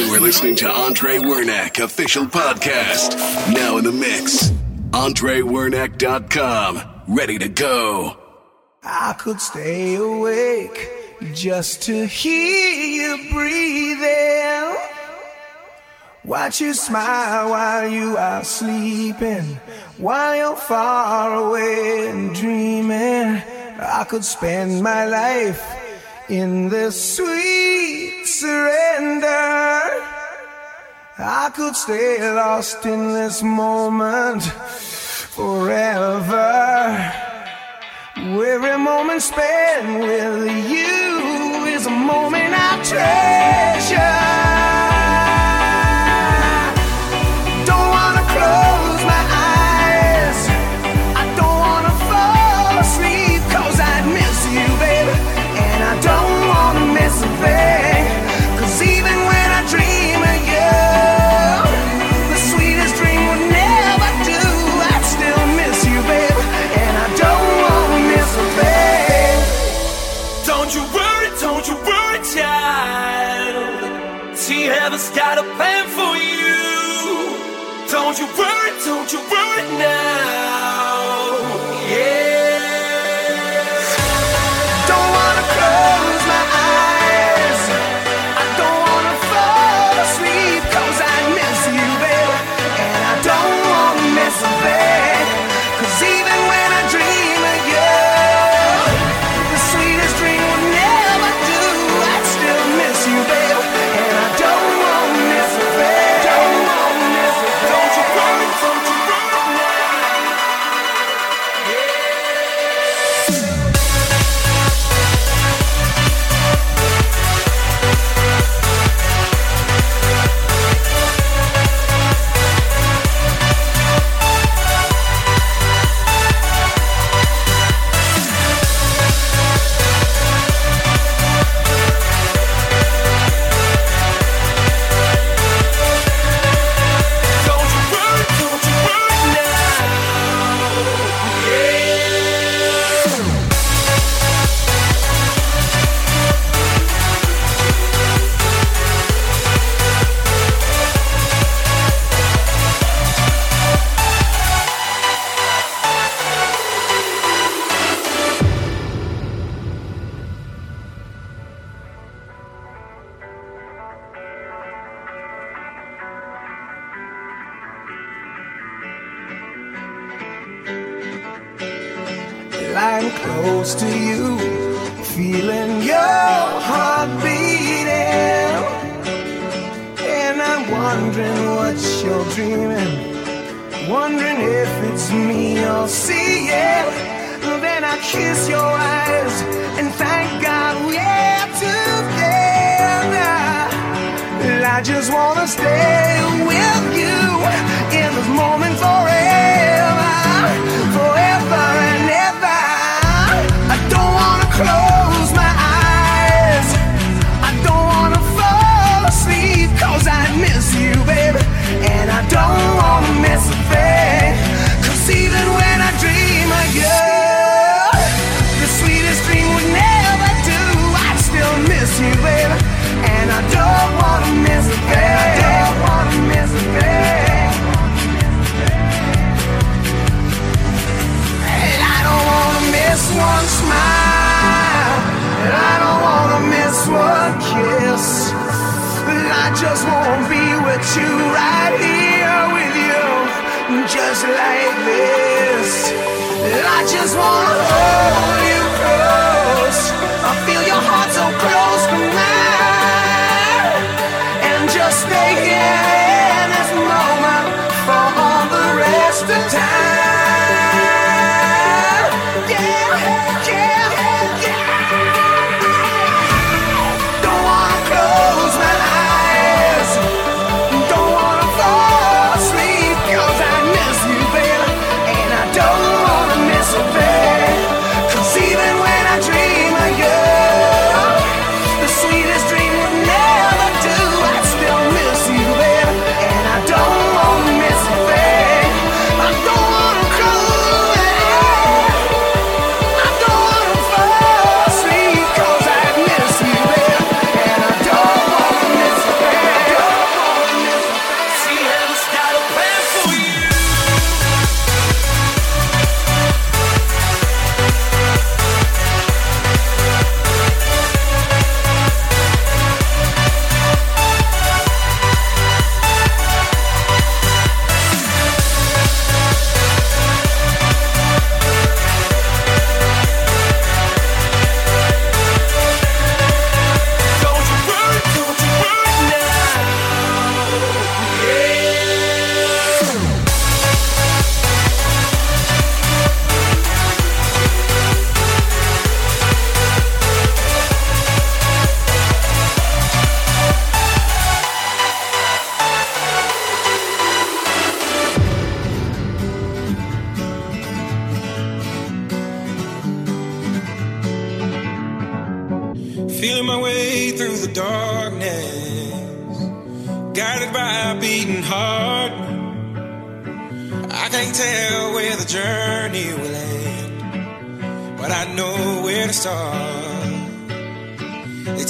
You were listening to Andre Wernack, official podcast. Now in the mix. AndreWernack.com. Ready to go. I could stay awake just to hear you breathing. Watch you smile while you are sleeping, while you're far away and dreaming. I could spend my life in the sweet surrender, I could stay lost in this moment forever. Every moment spent with you is a moment I treasure.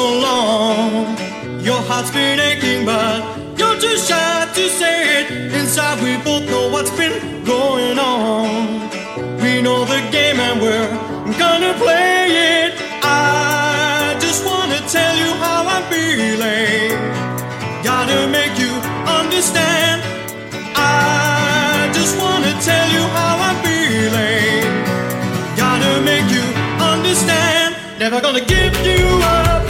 so long. Your heart's been aching, but you're too shy to say it. Inside, we both know what's been going on. We know the game, and we're gonna play it. I just wanna tell you how I'm feeling. Gotta make you understand. I just wanna tell you how I'm feeling. Gotta make you understand. Never gonna give you up.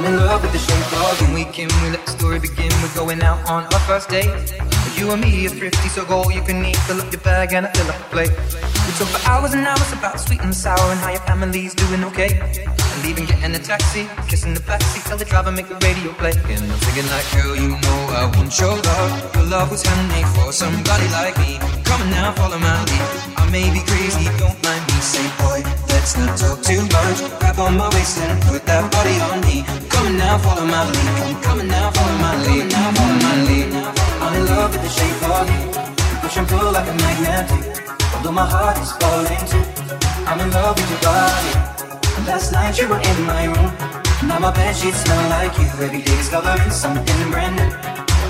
I'm in love with the shape of when we can. We let the story begin. We're going out on our first date. You and me are thrifty, so go you can eat. Fill up your bag and I fill up the plate. We talk for hours and hours about sweet and sour and how your family's doing okay. And even getting a taxi, kissing the backseat, tell the driver make the radio play. And I'm thinking like, girl, you know I want your love. Your love was handmade for somebody like me. Come on now, follow my lead. I may be crazy, don't mind me, say boy let's not talk too much. Grab on my waist and put that body on me. Coming now, follow my lead. I'm coming now, follow my lead. Now, follow my lead. I'm in love with the shape of you. Push and pull like a magnet. Although my heart is falling too. I'm in love with your body. Last night you were in my room. Now my bed sheets smell like you. Every day discovering something brand new.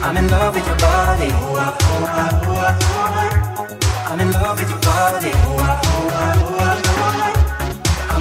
I'm in love with your body. Oh, I, oh, I, oh, I, oh, I. I'm in love with your body. Oh, I, oh, I, oh, I.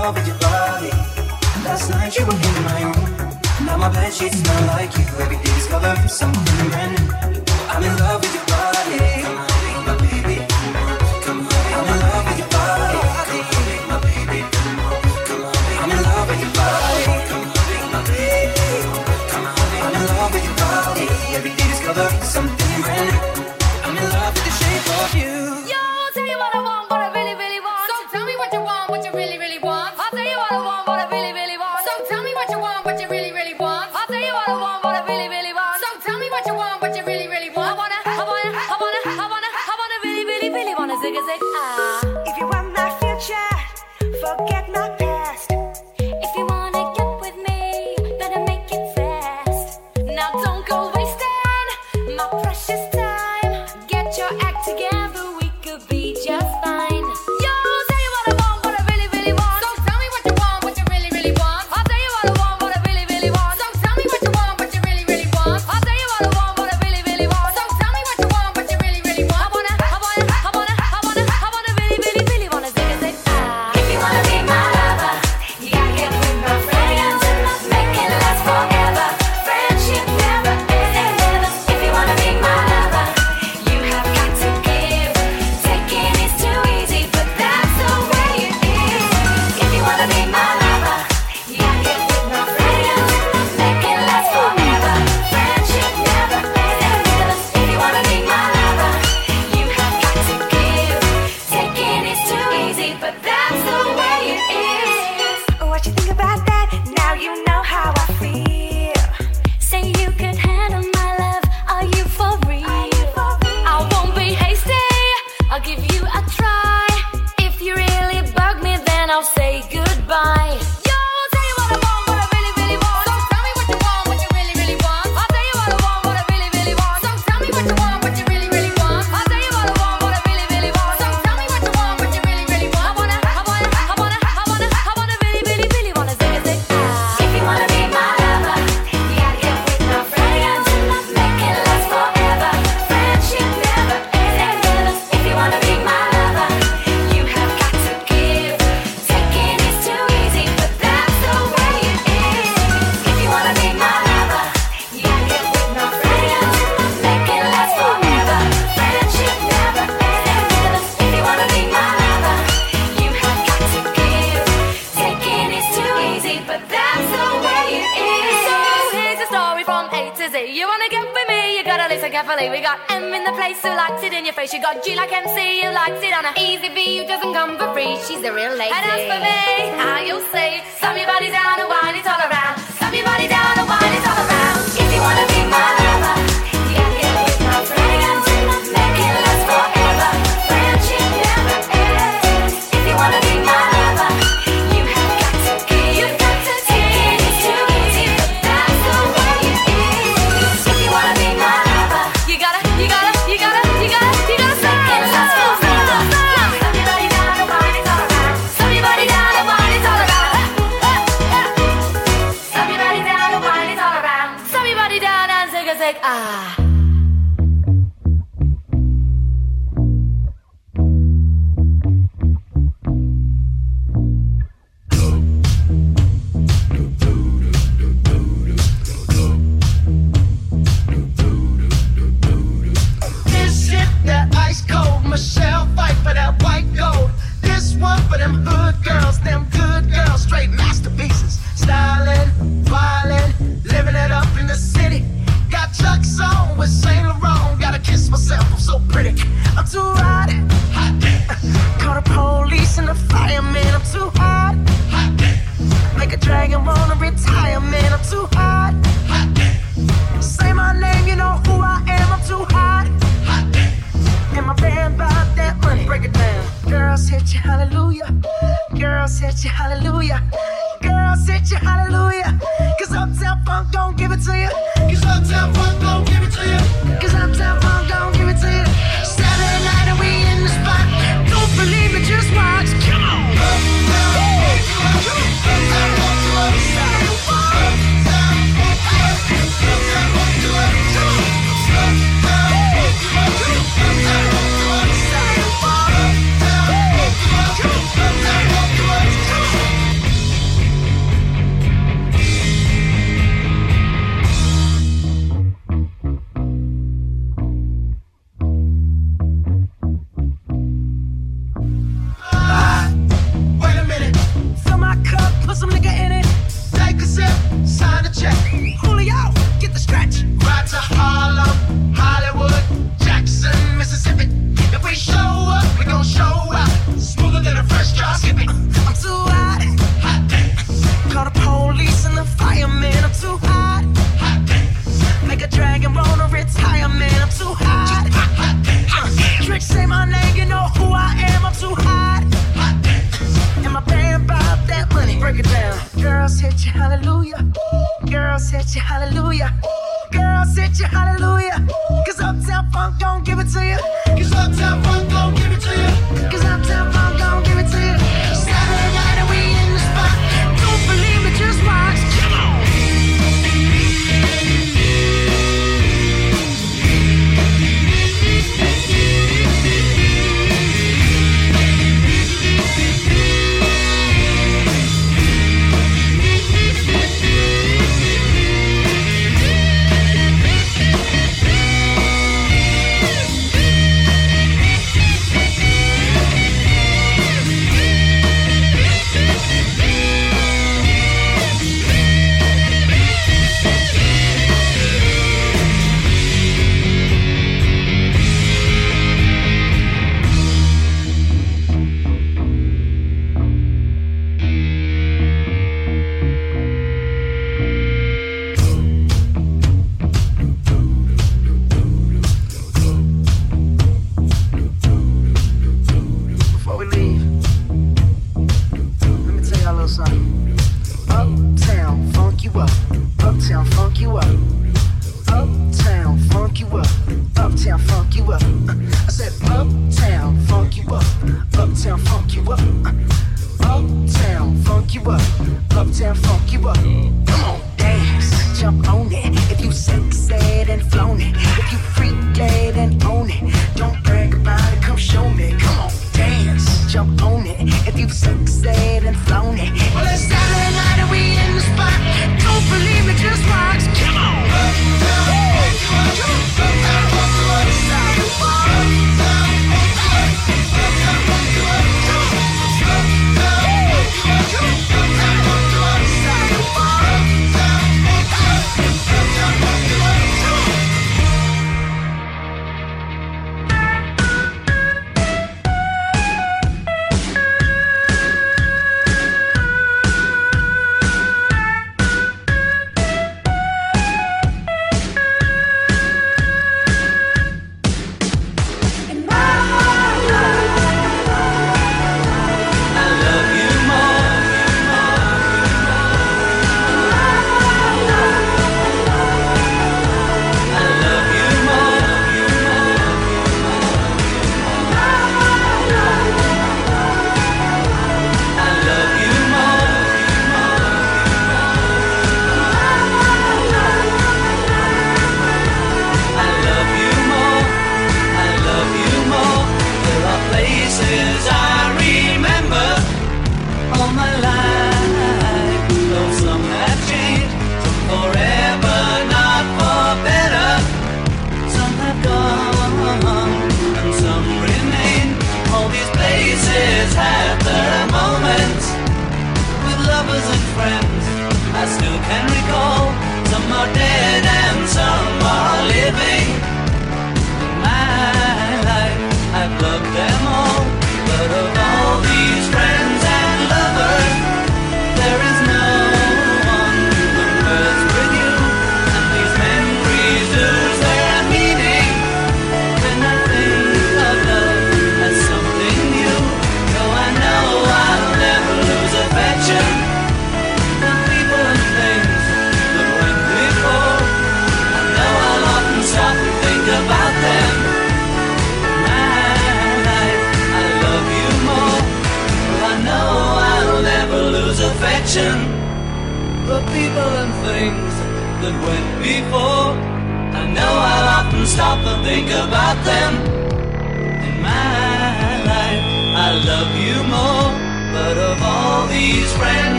love with your body. Last night you were in my room. Now my bed sheets smell like you. Every day discover something brand new. I'm in love with your body.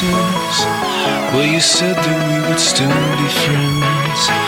Well, you said that we would still be friends.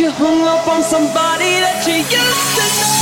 you hung up on somebody that you used to know.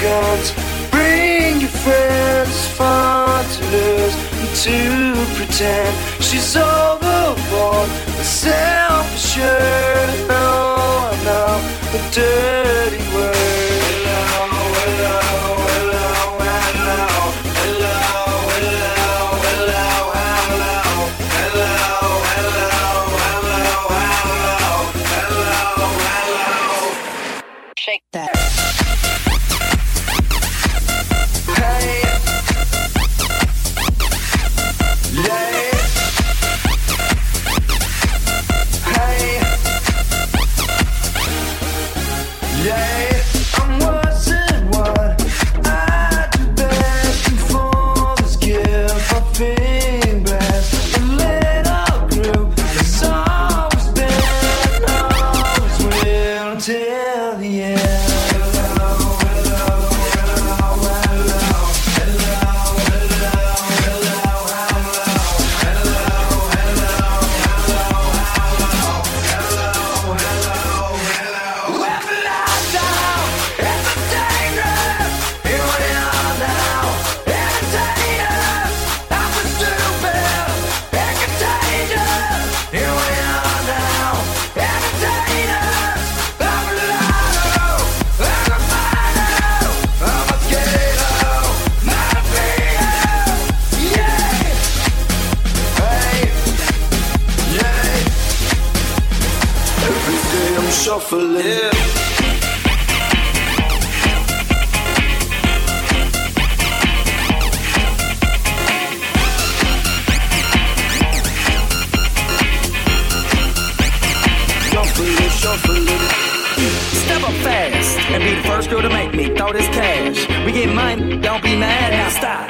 Guns, bring your friends. Fun to lose and to pretend she's overboard, self-assured. No, I know the dirty Step up fast and be the first girl to make me throw this cash. We get money, don't be mad, now stop.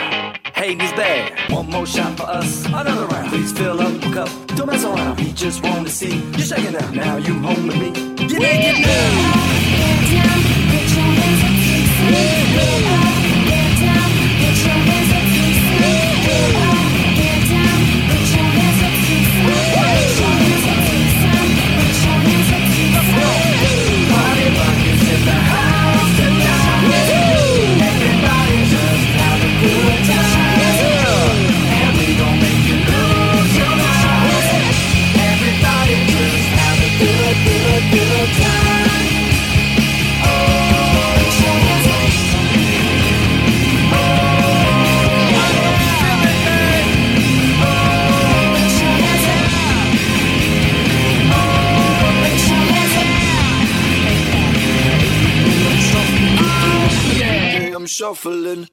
Hating is bad. One more shot for us, another round. Please fill up the cup, don't mess around. We just want to see you shaking up. Now you home with me. Get naked now. Yeah, I'm shuffling. Dark shuffling.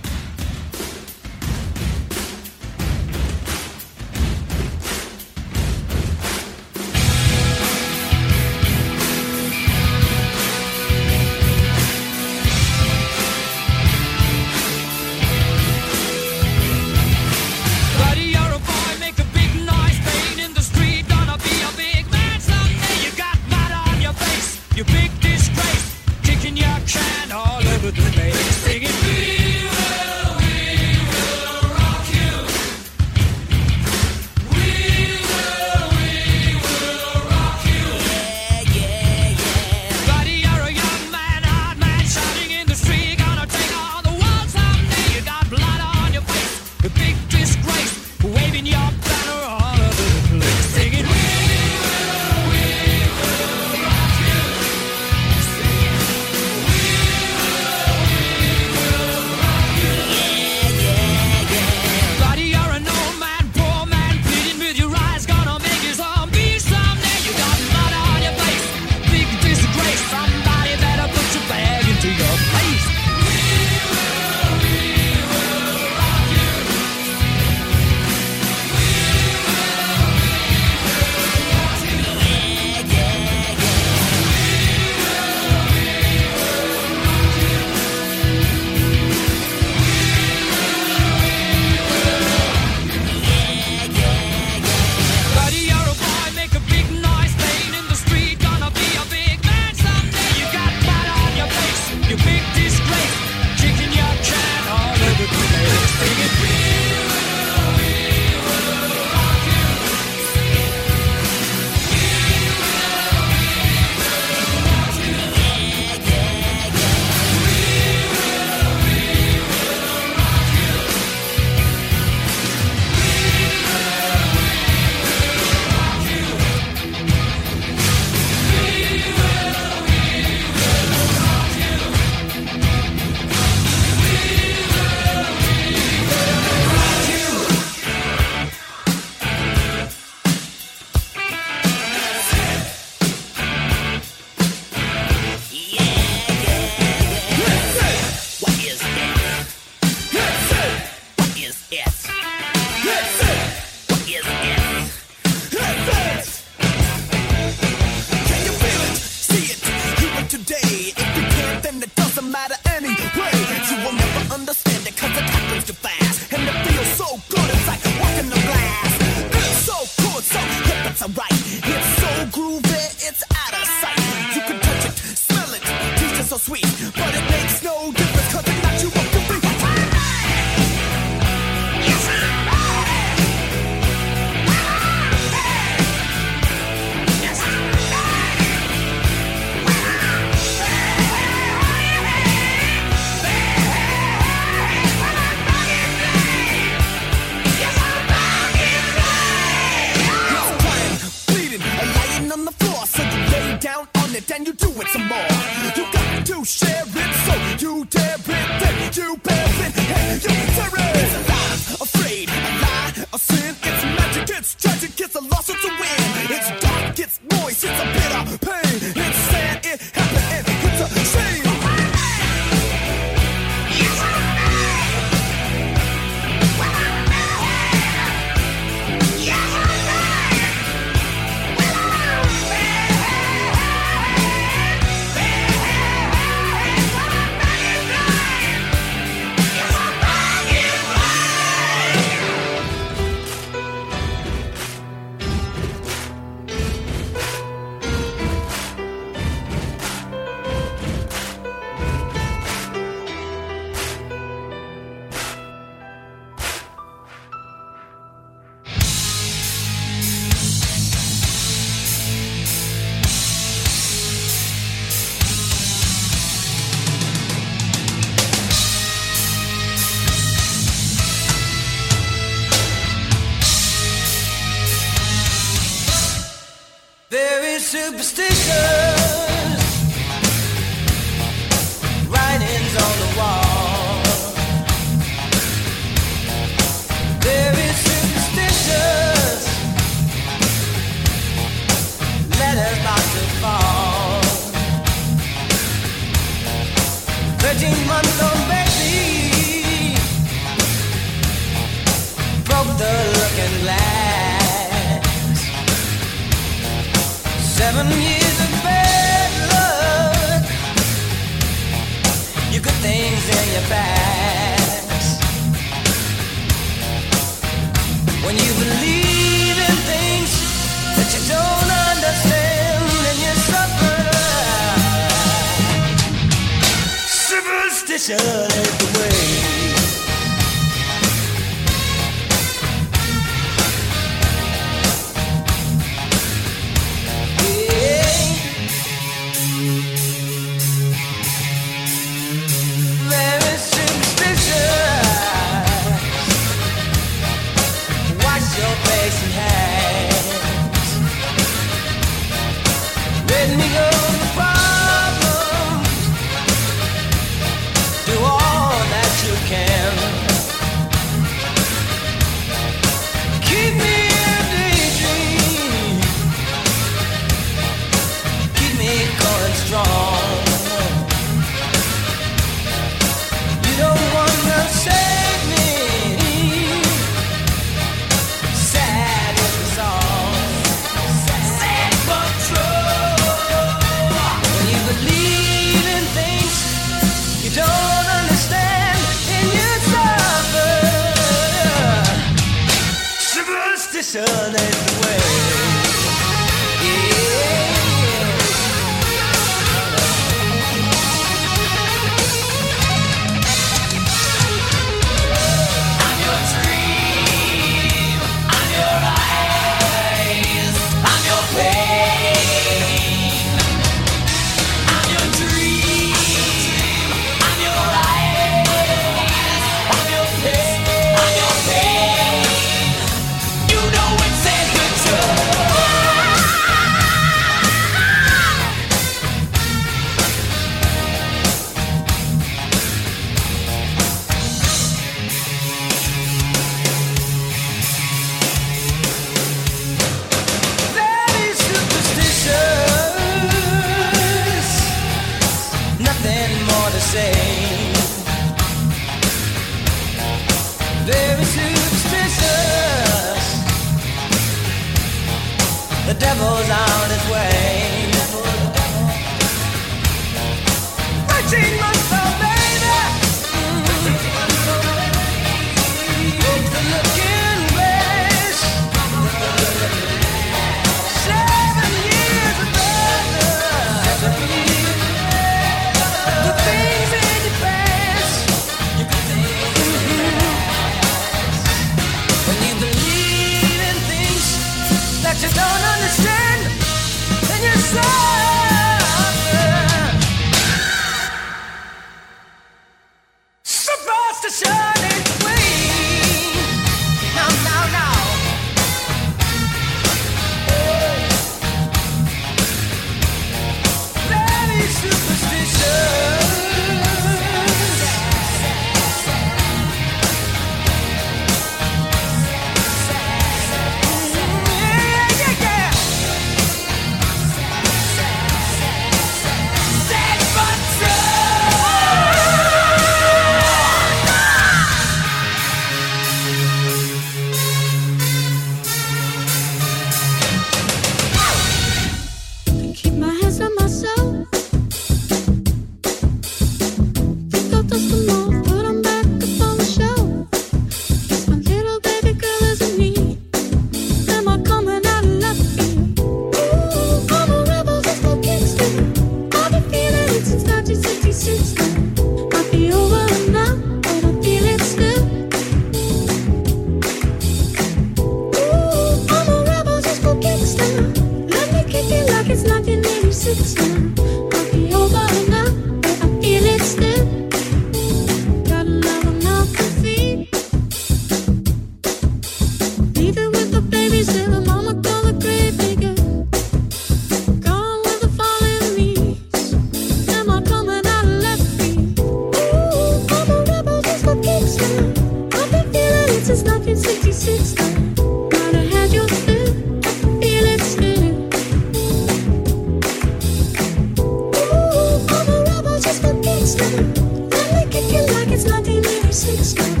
1986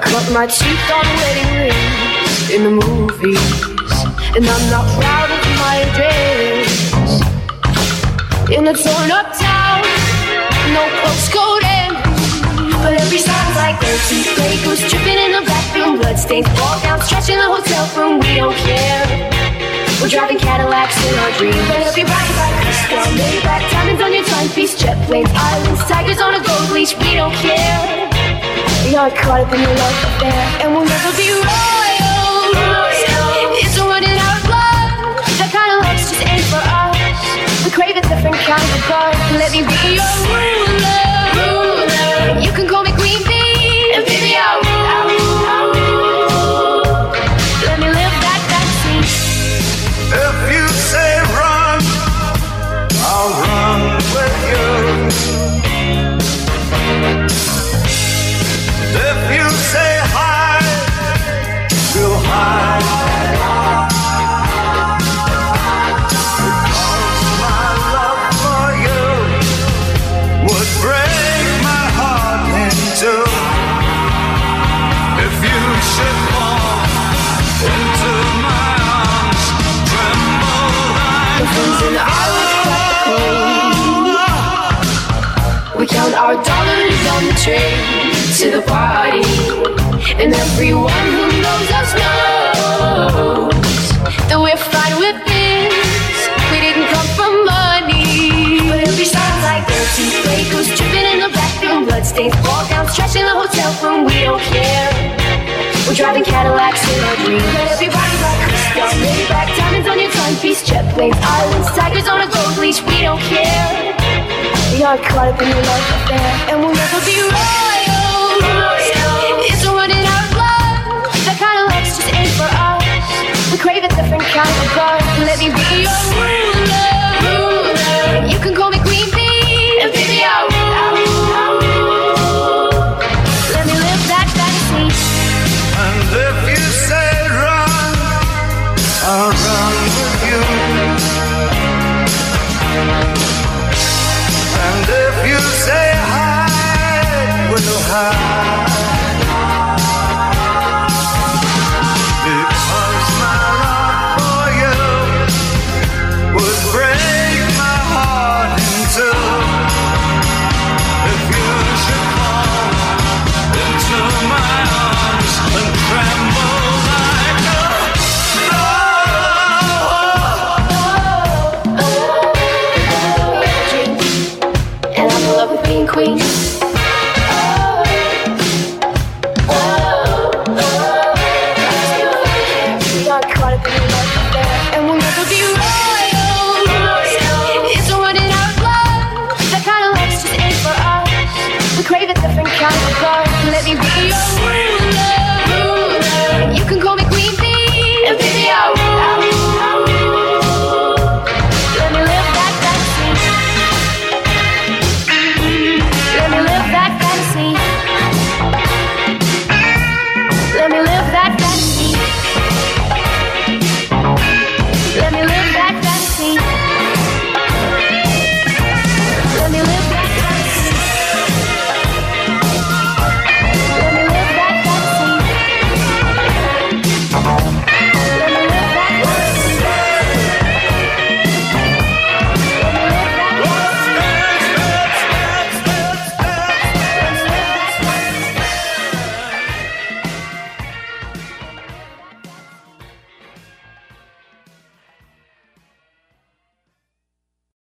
cut my teeth on wedding rings in the movies, and I'm not proud of my address. In a torn up town, no postcode in. But every sound's like dirty break goes tripping in the bathroom, bloodstains fall down, stretching the hotel room. We don't care. We're driving Cadillacs in our dreams. But everybody's like crystal, Maybach, diamonds on your timepiece, jet planes, islands, tigers on a gold leash. We don't care. We are caught up in your love affair, and we'll never be. It's out of blood. That kind of just ain't for us. We crave a different kind of love. Let me be your ruler. You can call me Queen Bee, train to the party, and everyone who knows us knows that we're fine with this. We didn't come from money, but every sounds like dirty goes tripping in the bathroom, bloodstains fall down, stretching the hotel room. We don't care. We're driving Cadillacs in our dreams. But everybody's like crystal, Maybach, diamonds on your timepiece, jet planes, islands, tigers on a gold leash. We don't care. We are caught up in your love affair, and we'll never be royals. It's a running out of blood. That kind of love's just ain't for us. We crave a different kind of love. Let me be your ruler.